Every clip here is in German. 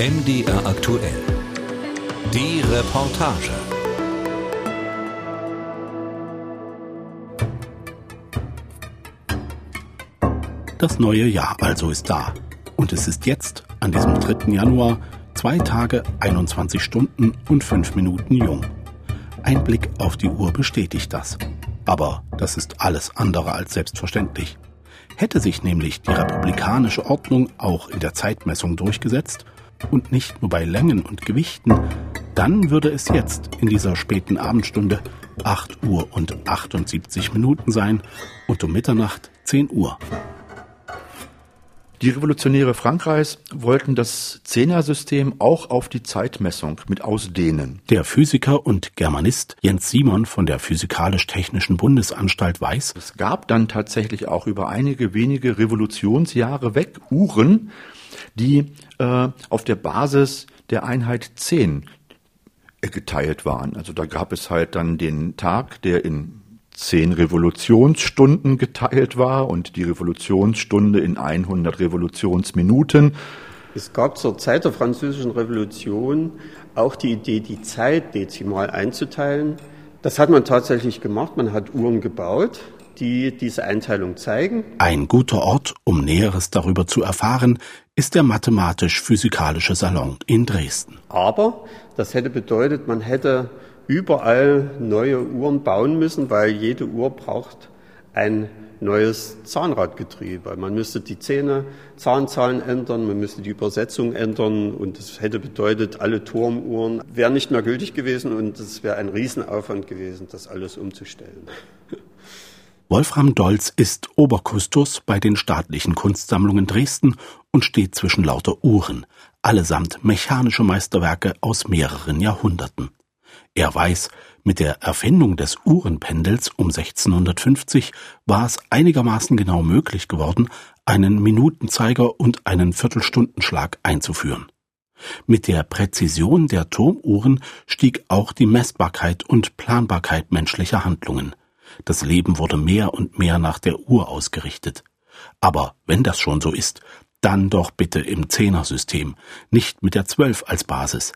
MDR aktuell. Die Reportage. Das neue Jahr also ist da. Und es ist jetzt, an diesem 3. Januar, zwei Tage, 21 Stunden und 5 Minuten jung. Ein Blick auf die Uhr bestätigt das. Aber das ist alles andere als selbstverständlich. Hätte sich nämlich die republikanische Ordnung auch in der Zeitmessung durchgesetzt und nicht nur bei Längen und Gewichten, dann würde es jetzt in dieser späten Abendstunde 8 Uhr und 78 Minuten sein und um Mitternacht 10 Uhr. Die Revolutionäre Frankreichs wollten das Zehnersystem auch auf die Zeitmessung mit ausdehnen. Der Physiker und Germanist Jens Simon von der Physikalisch-Technischen Bundesanstalt weiß, es gab dann tatsächlich auch über einige wenige Revolutionsjahre weg Uhren, die äh, auf der Basis der Einheit 10 geteilt waren. Also da gab es halt dann den Tag, der in zehn Revolutionsstunden geteilt war und die Revolutionsstunde in 100 Revolutionsminuten. Es gab zur Zeit der Französischen Revolution auch die Idee, die Zeit dezimal einzuteilen. Das hat man tatsächlich gemacht. Man hat Uhren gebaut, die diese Einteilung zeigen. Ein guter Ort, um Näheres darüber zu erfahren, ist der Mathematisch-Physikalische Salon in Dresden. Aber das hätte bedeutet, man hätte überall neue Uhren bauen müssen, weil jede Uhr braucht ein neues Zahnradgetriebe. Man müsste die Zähne, Zahnzahlen ändern, man müsste die Übersetzung ändern und das hätte bedeutet, alle Turmuhren wären nicht mehr gültig gewesen und es wäre ein Riesenaufwand gewesen, das alles umzustellen. Wolfram Dolz ist Oberkustos bei den staatlichen Kunstsammlungen Dresden und steht zwischen lauter Uhren, allesamt mechanische Meisterwerke aus mehreren Jahrhunderten. Er weiß, mit der Erfindung des Uhrenpendels um 1650 war es einigermaßen genau möglich geworden, einen Minutenzeiger und einen Viertelstundenschlag einzuführen. Mit der Präzision der Turmuhren stieg auch die Messbarkeit und Planbarkeit menschlicher Handlungen. Das Leben wurde mehr und mehr nach der Uhr ausgerichtet. Aber wenn das schon so ist, dann doch bitte im Zehnersystem, nicht mit der Zwölf als Basis.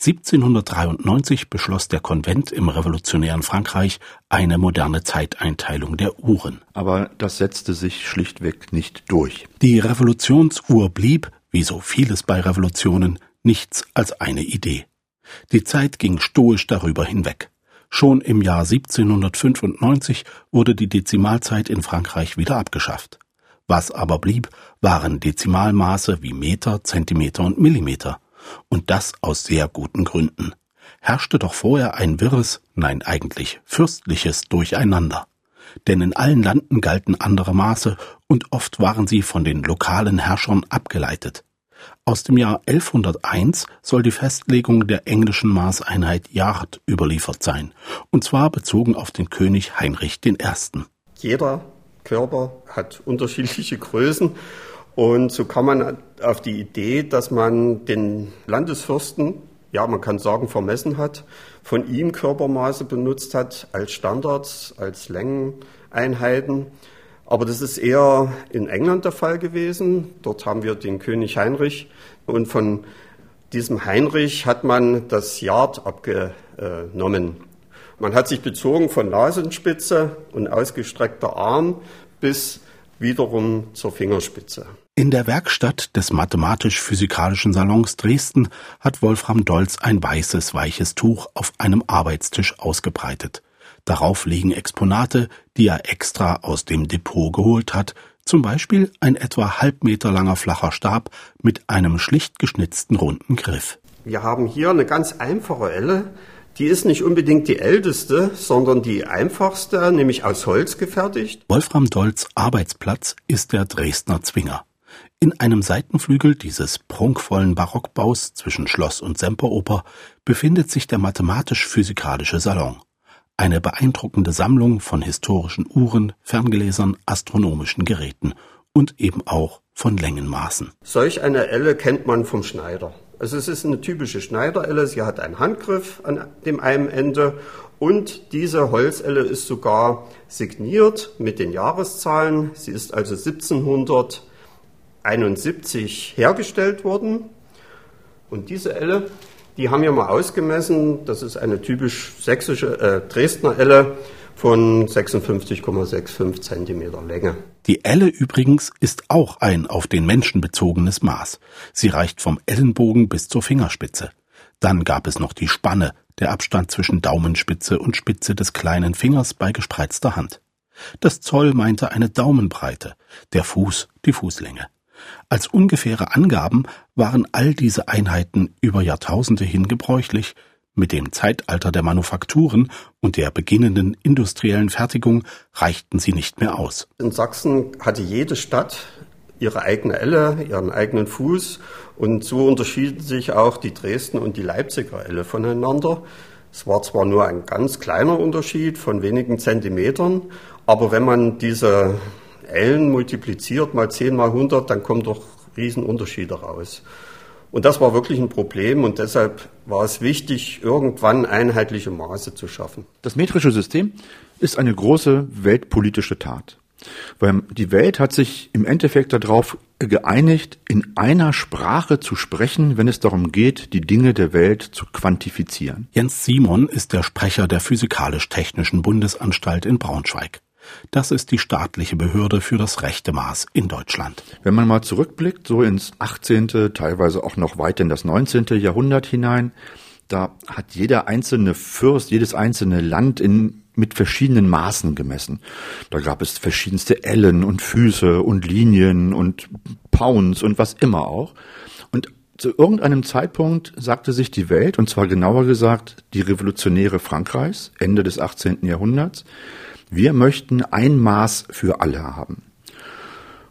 1793 beschloss der Konvent im revolutionären Frankreich eine moderne Zeiteinteilung der Uhren. Aber das setzte sich schlichtweg nicht durch. Die Revolutionsuhr blieb, wie so vieles bei Revolutionen, nichts als eine Idee. Die Zeit ging stoisch darüber hinweg. Schon im Jahr 1795 wurde die Dezimalzeit in Frankreich wieder abgeschafft. Was aber blieb, waren Dezimalmaße wie Meter, Zentimeter und Millimeter und das aus sehr guten Gründen. Herrschte doch vorher ein wirres, nein eigentlich fürstliches Durcheinander. Denn in allen Landen galten andere Maße und oft waren sie von den lokalen Herrschern abgeleitet. Aus dem Jahr 1101 soll die Festlegung der englischen Maßeinheit Yard überliefert sein, und zwar bezogen auf den König Heinrich I. Jeder Körper hat unterschiedliche Größen und so kam man auf die Idee, dass man den Landesfürsten, ja, man kann sagen, vermessen hat, von ihm Körpermaße benutzt hat als Standards, als Längeneinheiten. Aber das ist eher in England der Fall gewesen. Dort haben wir den König Heinrich und von diesem Heinrich hat man das Yard abgenommen. Man hat sich bezogen von Nasenspitze und ausgestreckter Arm bis wiederum zur Fingerspitze. In der Werkstatt des Mathematisch-Physikalischen Salons Dresden hat Wolfram Dolz ein weißes, weiches Tuch auf einem Arbeitstisch ausgebreitet. Darauf liegen Exponate, die er extra aus dem Depot geholt hat, zum Beispiel ein etwa halb Meter langer flacher Stab mit einem schlicht geschnitzten runden Griff. Wir haben hier eine ganz einfache Elle, die ist nicht unbedingt die älteste, sondern die einfachste, nämlich aus Holz gefertigt. Wolfram Dolz Arbeitsplatz ist der Dresdner Zwinger. In einem Seitenflügel dieses prunkvollen Barockbaus zwischen Schloss und Semperoper befindet sich der mathematisch-physikalische Salon. Eine beeindruckende Sammlung von historischen Uhren, Ferngläsern, astronomischen Geräten und eben auch von Längenmaßen. Solch eine Elle kennt man vom Schneider. Also es ist eine typische Schneiderelle. Sie hat einen Handgriff an dem einen Ende und diese Holzelle ist sogar signiert mit den Jahreszahlen. Sie ist also 1771 hergestellt worden. Und diese Elle, die haben wir mal ausgemessen. Das ist eine typisch sächsische äh, Dresdner Elle von 56,65 Zentimeter Länge. Die Elle übrigens ist auch ein auf den Menschen bezogenes Maß. Sie reicht vom Ellenbogen bis zur Fingerspitze. Dann gab es noch die Spanne, der Abstand zwischen Daumenspitze und Spitze des kleinen Fingers bei gespreizter Hand. Das Zoll meinte eine Daumenbreite, der Fuß die Fußlänge. Als ungefähre Angaben waren all diese Einheiten über Jahrtausende hin gebräuchlich, mit dem Zeitalter der Manufakturen und der beginnenden industriellen Fertigung reichten sie nicht mehr aus. In Sachsen hatte jede Stadt ihre eigene Elle, ihren eigenen Fuß und so unterschieden sich auch die Dresden und die Leipziger Elle voneinander. Es war zwar nur ein ganz kleiner Unterschied von wenigen Zentimetern, aber wenn man diese Ellen multipliziert mal 10 mal 100, dann kommen doch Riesenunterschiede raus. Und das war wirklich ein Problem und deshalb war es wichtig, irgendwann einheitliche Maße zu schaffen. Das metrische System ist eine große weltpolitische Tat. Weil die Welt hat sich im Endeffekt darauf geeinigt, in einer Sprache zu sprechen, wenn es darum geht, die Dinge der Welt zu quantifizieren. Jens Simon ist der Sprecher der Physikalisch-Technischen Bundesanstalt in Braunschweig. Das ist die staatliche Behörde für das rechte Maß in Deutschland. Wenn man mal zurückblickt, so ins 18., teilweise auch noch weit in das 19. Jahrhundert hinein, da hat jeder einzelne Fürst, jedes einzelne Land in, mit verschiedenen Maßen gemessen. Da gab es verschiedenste Ellen und Füße und Linien und Pounds und was immer auch. Und zu irgendeinem Zeitpunkt sagte sich die Welt, und zwar genauer gesagt die Revolutionäre Frankreichs, Ende des 18. Jahrhunderts, wir möchten ein Maß für alle haben.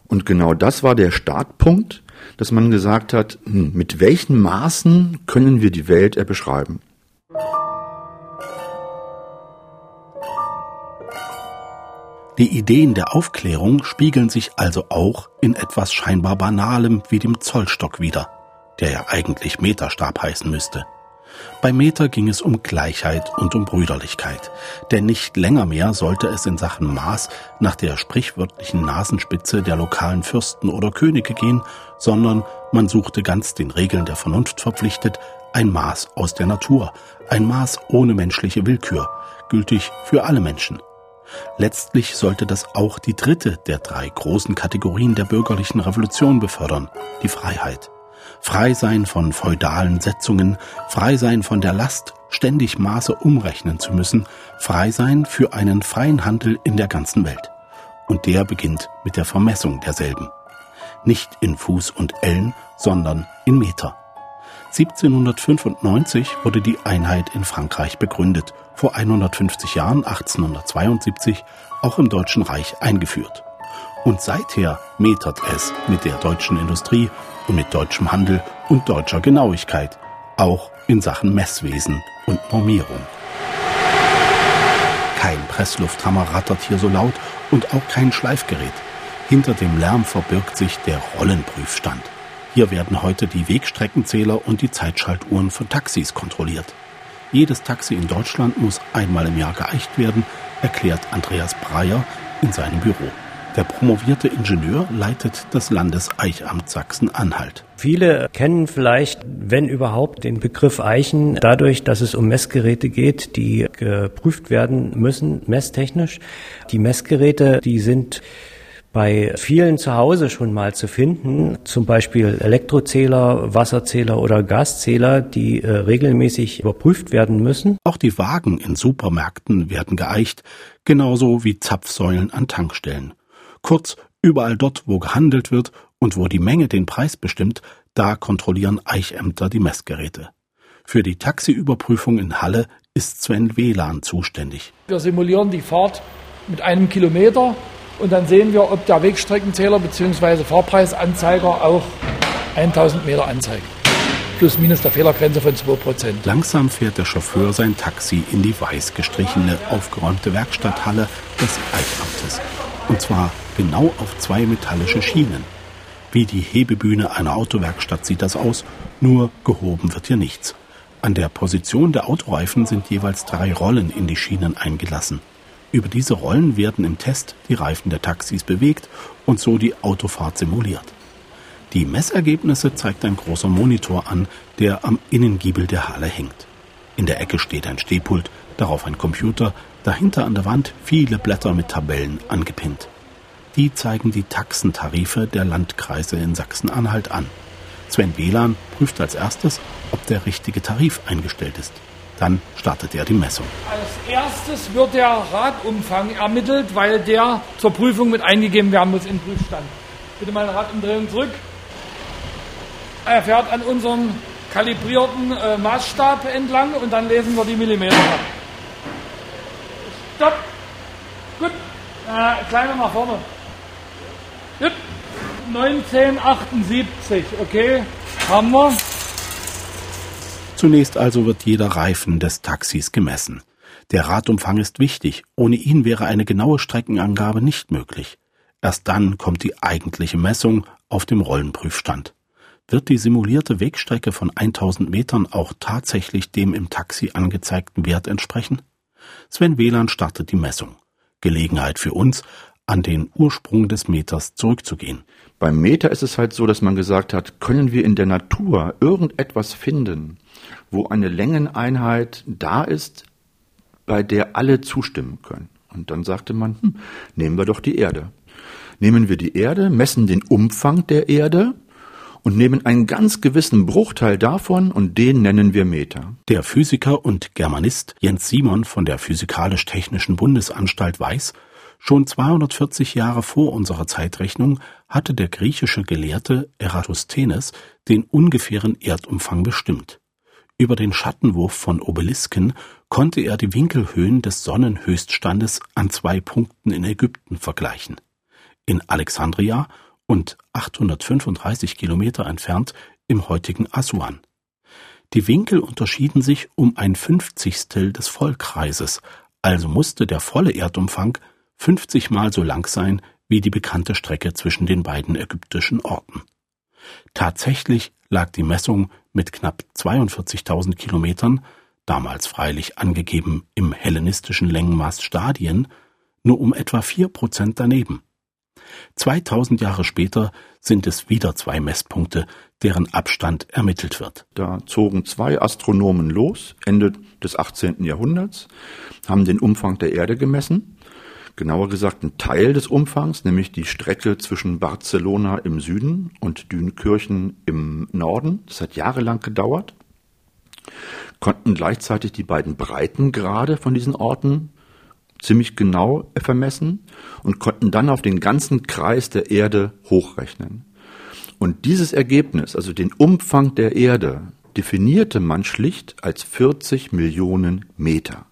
Und genau das war der Startpunkt, dass man gesagt hat, hm, mit welchen Maßen können wir die Welt beschreiben? Die Ideen der Aufklärung spiegeln sich also auch in etwas scheinbar Banalem wie dem Zollstock wider, der ja eigentlich Meterstab heißen müsste. Bei Meter ging es um Gleichheit und um Brüderlichkeit, denn nicht länger mehr sollte es in Sachen Maß nach der sprichwörtlichen Nasenspitze der lokalen Fürsten oder Könige gehen, sondern man suchte ganz den Regeln der Vernunft verpflichtet ein Maß aus der Natur, ein Maß ohne menschliche Willkür, gültig für alle Menschen. Letztlich sollte das auch die dritte der drei großen Kategorien der bürgerlichen Revolution befördern, die Freiheit frei sein von feudalen Setzungen, frei sein von der Last, ständig Maße umrechnen zu müssen, frei sein für einen freien Handel in der ganzen Welt. Und der beginnt mit der Vermessung derselben. Nicht in Fuß und Ellen, sondern in Meter. 1795 wurde die Einheit in Frankreich begründet, vor 150 Jahren, 1872, auch im Deutschen Reich eingeführt. Und seither metert es mit der deutschen Industrie und mit deutschem Handel und deutscher Genauigkeit, auch in Sachen Messwesen und Normierung. Kein Presslufthammer rattert hier so laut und auch kein Schleifgerät. Hinter dem Lärm verbirgt sich der Rollenprüfstand. Hier werden heute die Wegstreckenzähler und die Zeitschaltuhren von Taxis kontrolliert. Jedes Taxi in Deutschland muss einmal im Jahr geeicht werden, erklärt Andreas Breyer in seinem Büro. Der promovierte Ingenieur leitet das Landeseichamt Sachsen-Anhalt. Viele kennen vielleicht, wenn überhaupt, den Begriff Eichen dadurch, dass es um Messgeräte geht, die geprüft werden müssen, messtechnisch. Die Messgeräte, die sind bei vielen zu Hause schon mal zu finden, zum Beispiel Elektrozähler, Wasserzähler oder Gaszähler, die äh, regelmäßig überprüft werden müssen. Auch die Wagen in Supermärkten werden geeicht, genauso wie Zapfsäulen an Tankstellen. Kurz, überall dort, wo gehandelt wird und wo die Menge den Preis bestimmt, da kontrollieren Eichämter die Messgeräte. Für die Taxiüberprüfung in Halle ist Sven Wehlan zuständig. Wir simulieren die Fahrt mit einem Kilometer und dann sehen wir, ob der Wegstreckenzähler bzw. Fahrpreisanzeiger auch 1000 Meter anzeigt. Plus minus der Fehlergrenze von 2%. Langsam fährt der Chauffeur sein Taxi in die weiß gestrichene, aufgeräumte Werkstatthalle des Eichamtes. Und zwar genau auf zwei metallische Schienen. Wie die Hebebühne einer Autowerkstatt sieht das aus, nur gehoben wird hier nichts. An der Position der Autoreifen sind jeweils drei Rollen in die Schienen eingelassen. Über diese Rollen werden im Test die Reifen der Taxis bewegt und so die Autofahrt simuliert. Die Messergebnisse zeigt ein großer Monitor an, der am Innengiebel der Halle hängt. In der Ecke steht ein Stehpult, darauf ein Computer, dahinter an der Wand viele Blätter mit Tabellen angepinnt. Die zeigen die Taxentarife der Landkreise in Sachsen-Anhalt an. Sven Wielan prüft als erstes, ob der richtige Tarif eingestellt ist. Dann startet er die Messung. Als erstes wird der Radumfang ermittelt, weil der zur Prüfung mit eingegeben werden muss in den Prüfstand. Bitte mal Radumdrehung zurück. Er fährt an unserem kalibrierten äh, Maßstab entlang und dann lesen wir die Millimeter ab. Stopp! Gut. Äh, kleiner nach vorne. Gut. 1978, okay. Haben wir. Zunächst also wird jeder Reifen des Taxis gemessen. Der Radumfang ist wichtig, ohne ihn wäre eine genaue Streckenangabe nicht möglich. Erst dann kommt die eigentliche Messung auf dem Rollenprüfstand. Wird die simulierte Wegstrecke von 1000 Metern auch tatsächlich dem im Taxi angezeigten Wert entsprechen? Sven Wieland startet die Messung. Gelegenheit für uns, an den Ursprung des Meters zurückzugehen. Beim Meter ist es halt so, dass man gesagt hat, können wir in der Natur irgendetwas finden, wo eine Längeneinheit da ist, bei der alle zustimmen können. Und dann sagte man, hm, nehmen wir doch die Erde. Nehmen wir die Erde, messen den Umfang der Erde und nehmen einen ganz gewissen Bruchteil davon und den nennen wir Meter. Der Physiker und Germanist Jens Simon von der Physikalisch-Technischen Bundesanstalt weiß, Schon 240 Jahre vor unserer Zeitrechnung hatte der griechische Gelehrte Eratosthenes den ungefähren Erdumfang bestimmt. Über den Schattenwurf von Obelisken konnte er die Winkelhöhen des Sonnenhöchststandes an zwei Punkten in Ägypten vergleichen. In Alexandria und 835 Kilometer entfernt im heutigen Assuan. Die Winkel unterschieden sich um ein Fünfzigstel des Vollkreises, also musste der volle Erdumfang 50 Mal so lang sein wie die bekannte Strecke zwischen den beiden ägyptischen Orten. Tatsächlich lag die Messung mit knapp 42.000 Kilometern, damals freilich angegeben im hellenistischen Längenmaß Stadien, nur um etwa vier Prozent daneben. 2000 Jahre später sind es wieder zwei Messpunkte, deren Abstand ermittelt wird. Da zogen zwei Astronomen los, Ende des 18. Jahrhunderts, haben den Umfang der Erde gemessen genauer gesagt ein Teil des Umfangs, nämlich die Strecke zwischen Barcelona im Süden und Dünkirchen im Norden. Das hat jahrelang gedauert. Konnten gleichzeitig die beiden Breitengrade von diesen Orten ziemlich genau vermessen und konnten dann auf den ganzen Kreis der Erde hochrechnen. Und dieses Ergebnis, also den Umfang der Erde, definierte man schlicht als 40 Millionen Meter.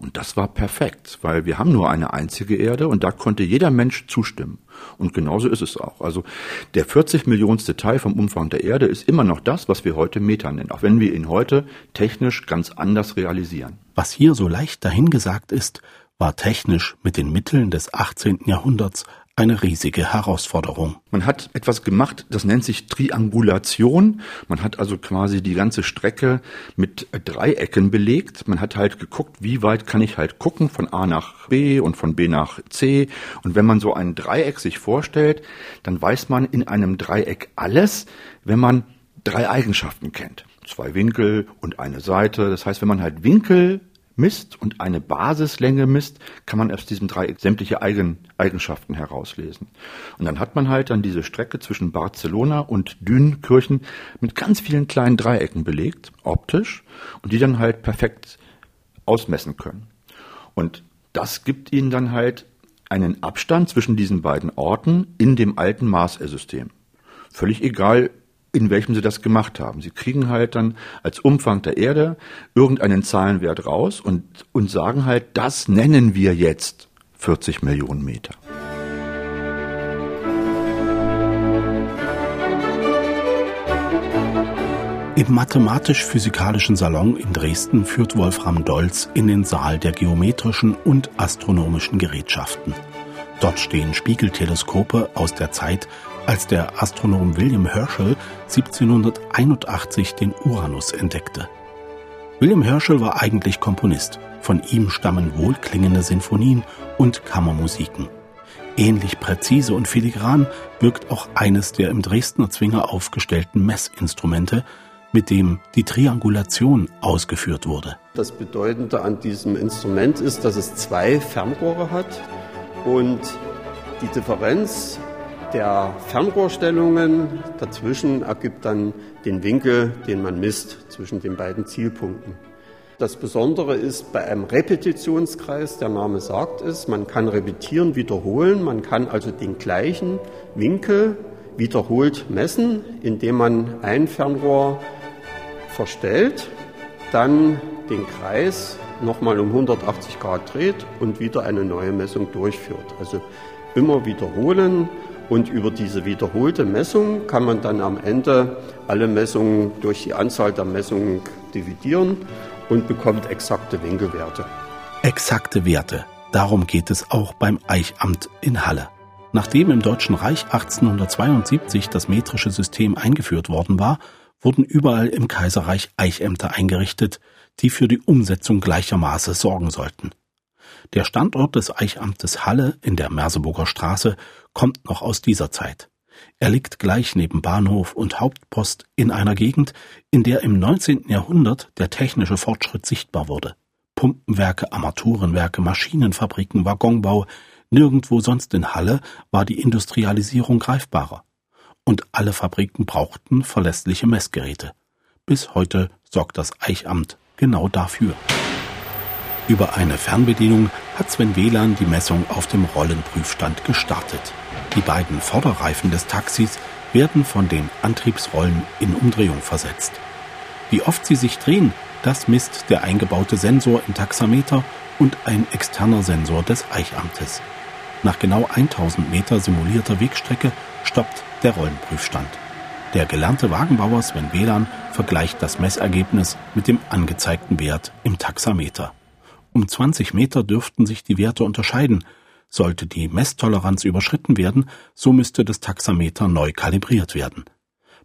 Und das war perfekt, weil wir haben nur eine einzige Erde und da konnte jeder Mensch zustimmen. Und genauso ist es auch. Also der 40 Millionste Teil vom Umfang der Erde ist immer noch das, was wir heute Meter nennen, auch wenn wir ihn heute technisch ganz anders realisieren. Was hier so leicht dahingesagt ist, war technisch mit den Mitteln des 18. Jahrhunderts eine riesige Herausforderung. Man hat etwas gemacht, das nennt sich Triangulation. Man hat also quasi die ganze Strecke mit Dreiecken belegt. Man hat halt geguckt, wie weit kann ich halt gucken von A nach B und von B nach C. Und wenn man so ein Dreieck sich vorstellt, dann weiß man in einem Dreieck alles, wenn man drei Eigenschaften kennt. Zwei Winkel und eine Seite. Das heißt, wenn man halt Winkel misst und eine Basislänge misst, kann man aus diesem Dreieck sämtliche Eigen, Eigenschaften herauslesen. Und dann hat man halt dann diese Strecke zwischen Barcelona und Dünenkirchen mit ganz vielen kleinen Dreiecken belegt, optisch, und die dann halt perfekt ausmessen können. Und das gibt ihnen dann halt einen Abstand zwischen diesen beiden Orten in dem alten Maßsystem. Völlig egal, in welchem sie das gemacht haben. Sie kriegen halt dann als Umfang der Erde irgendeinen Zahlenwert raus und, und sagen halt, das nennen wir jetzt 40 Millionen Meter. Im mathematisch-physikalischen Salon in Dresden führt Wolfram Dolz in den Saal der geometrischen und astronomischen Gerätschaften. Dort stehen Spiegelteleskope aus der Zeit, als der Astronom William Herschel 1781 den Uranus entdeckte. William Herschel war eigentlich Komponist. Von ihm stammen wohlklingende Sinfonien und Kammermusiken. Ähnlich präzise und filigran wirkt auch eines der im Dresdner Zwinger aufgestellten Messinstrumente, mit dem die Triangulation ausgeführt wurde. Das Bedeutende an diesem Instrument ist, dass es zwei Fernrohre hat und die Differenz der Fernrohrstellungen dazwischen ergibt dann den Winkel, den man misst zwischen den beiden Zielpunkten. Das Besondere ist bei einem Repetitionskreis, der Name sagt es, man kann repetieren, wiederholen, man kann also den gleichen Winkel wiederholt messen, indem man ein Fernrohr verstellt, dann den Kreis nochmal um 180 Grad dreht und wieder eine neue Messung durchführt. Also immer wiederholen und über diese wiederholte Messung kann man dann am Ende alle Messungen durch die Anzahl der Messungen dividieren und bekommt exakte Winkelwerte. Exakte Werte. Darum geht es auch beim Eichamt in Halle. Nachdem im Deutschen Reich 1872 das metrische System eingeführt worden war, wurden überall im Kaiserreich Eichämter eingerichtet, die für die Umsetzung gleichermaßen sorgen sollten. Der Standort des Eichamtes Halle in der Merseburger Straße kommt noch aus dieser Zeit. Er liegt gleich neben Bahnhof und Hauptpost in einer Gegend, in der im 19. Jahrhundert der technische Fortschritt sichtbar wurde. Pumpenwerke, Armaturenwerke, Maschinenfabriken, Waggonbau, nirgendwo sonst in Halle war die Industrialisierung greifbarer. Und alle Fabriken brauchten verlässliche Messgeräte. Bis heute sorgt das Eichamt genau dafür. Über eine Fernbedienung hat Sven WLAN die Messung auf dem Rollenprüfstand gestartet. Die beiden Vorderreifen des Taxis werden von den Antriebsrollen in Umdrehung versetzt. Wie oft sie sich drehen, das misst der eingebaute Sensor im Taxameter und ein externer Sensor des Eichamtes. Nach genau 1000 Meter simulierter Wegstrecke stoppt der Rollenprüfstand. Der gelernte Wagenbauer Sven WLAN vergleicht das Messergebnis mit dem angezeigten Wert im Taxameter. Um 20 Meter dürften sich die Werte unterscheiden, sollte die Messtoleranz überschritten werden, so müsste das Taxameter neu kalibriert werden.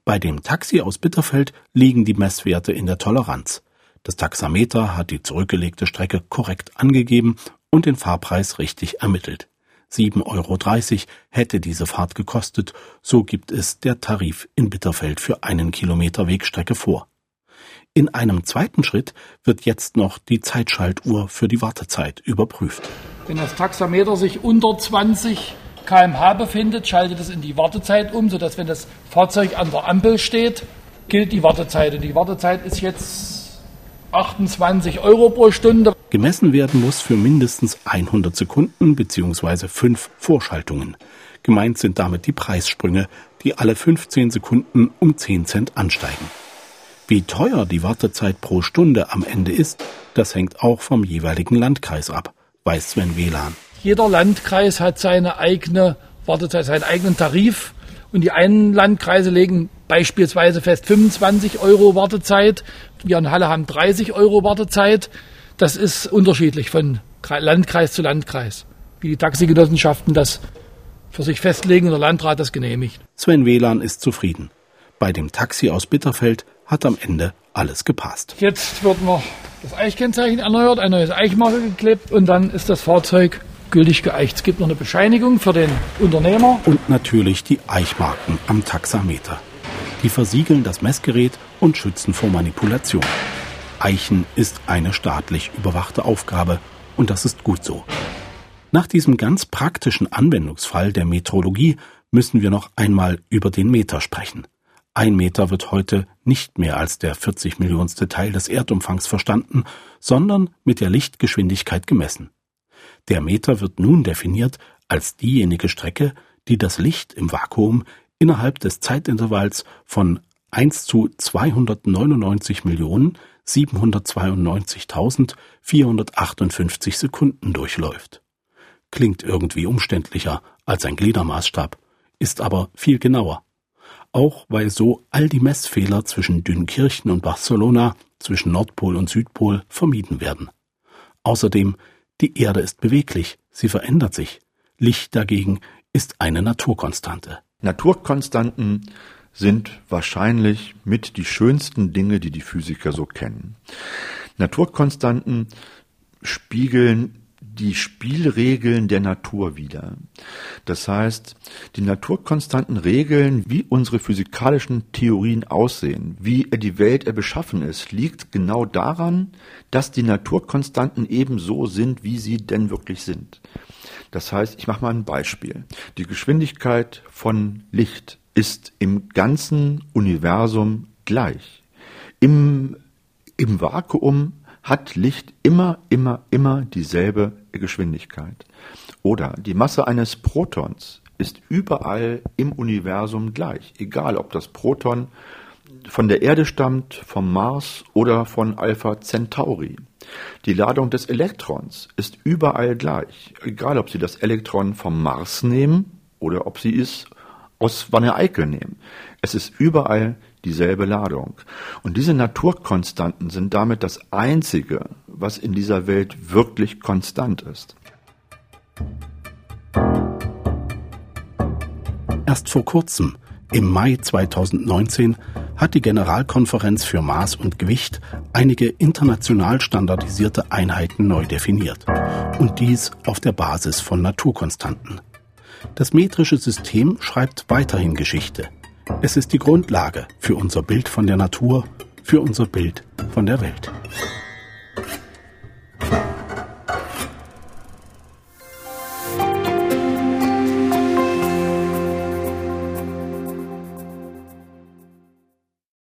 Bei dem Taxi aus Bitterfeld liegen die Messwerte in der Toleranz. Das Taxameter hat die zurückgelegte Strecke korrekt angegeben und den Fahrpreis richtig ermittelt. 7,30 Euro hätte diese Fahrt gekostet, so gibt es der Tarif in Bitterfeld für einen Kilometer Wegstrecke vor. In einem zweiten Schritt wird jetzt noch die Zeitschaltuhr für die Wartezeit überprüft. Wenn das Taxameter sich unter 20 kmh befindet, schaltet es in die Wartezeit um, sodass wenn das Fahrzeug an der Ampel steht, gilt die Wartezeit. Und die Wartezeit ist jetzt 28 Euro pro Stunde. Gemessen werden muss für mindestens 100 Sekunden bzw. fünf Vorschaltungen. Gemeint sind damit die Preissprünge, die alle 15 Sekunden um 10 Cent ansteigen. Wie teuer die Wartezeit pro Stunde am Ende ist, das hängt auch vom jeweiligen Landkreis ab, weiß Sven WLAN. Jeder Landkreis hat seine eigene Wartezeit, seinen eigenen Tarif. Und die einen Landkreise legen beispielsweise fest 25 Euro Wartezeit. Wir in Halle haben 30 Euro Wartezeit. Das ist unterschiedlich von Landkreis zu Landkreis. Wie die Taxigenossenschaften das für sich festlegen und der Landrat das genehmigt. Sven WLAN ist zufrieden. Bei dem Taxi aus Bitterfeld hat am Ende alles gepasst. Jetzt wird noch das Eichkennzeichen erneuert, ein neues Eichmarke geklebt und dann ist das Fahrzeug gültig geeicht. Es gibt noch eine Bescheinigung für den Unternehmer. Und natürlich die Eichmarken am Taxameter. Die versiegeln das Messgerät und schützen vor Manipulation. Eichen ist eine staatlich überwachte Aufgabe und das ist gut so. Nach diesem ganz praktischen Anwendungsfall der Metrologie müssen wir noch einmal über den Meter sprechen. Ein Meter wird heute nicht mehr als der 40 Millionste Teil des Erdumfangs verstanden, sondern mit der Lichtgeschwindigkeit gemessen. Der Meter wird nun definiert als diejenige Strecke, die das Licht im Vakuum innerhalb des Zeitintervalls von 1 zu 299 Millionen 792.458 Sekunden durchläuft. Klingt irgendwie umständlicher als ein Gliedermaßstab, ist aber viel genauer auch weil so all die Messfehler zwischen Dünkirchen und Barcelona, zwischen Nordpol und Südpol vermieden werden. Außerdem, die Erde ist beweglich, sie verändert sich. Licht dagegen ist eine Naturkonstante. Naturkonstanten sind wahrscheinlich mit die schönsten Dinge, die die Physiker so kennen. Naturkonstanten spiegeln die Spielregeln der Natur wider. Das heißt, die Naturkonstanten regeln, wie unsere physikalischen Theorien aussehen, wie die Welt beschaffen ist, liegt genau daran, dass die Naturkonstanten eben so sind, wie sie denn wirklich sind. Das heißt, ich mache mal ein Beispiel. Die Geschwindigkeit von Licht ist im ganzen Universum gleich. Im, im Vakuum hat Licht immer, immer, immer dieselbe Geschwindigkeit. Oder die Masse eines Protons ist überall im Universum gleich, egal ob das Proton von der Erde stammt, vom Mars oder von Alpha Centauri. Die Ladung des Elektrons ist überall gleich, egal ob Sie das Elektron vom Mars nehmen oder ob Sie es aus Wanne-Eickel nehmen. Es ist überall dieselbe Ladung. Und diese Naturkonstanten sind damit das Einzige, was in dieser Welt wirklich konstant ist. Erst vor kurzem, im Mai 2019, hat die Generalkonferenz für Maß und Gewicht einige international standardisierte Einheiten neu definiert. Und dies auf der Basis von Naturkonstanten. Das metrische System schreibt weiterhin Geschichte. Es ist die Grundlage für unser Bild von der Natur, für unser Bild von der Welt.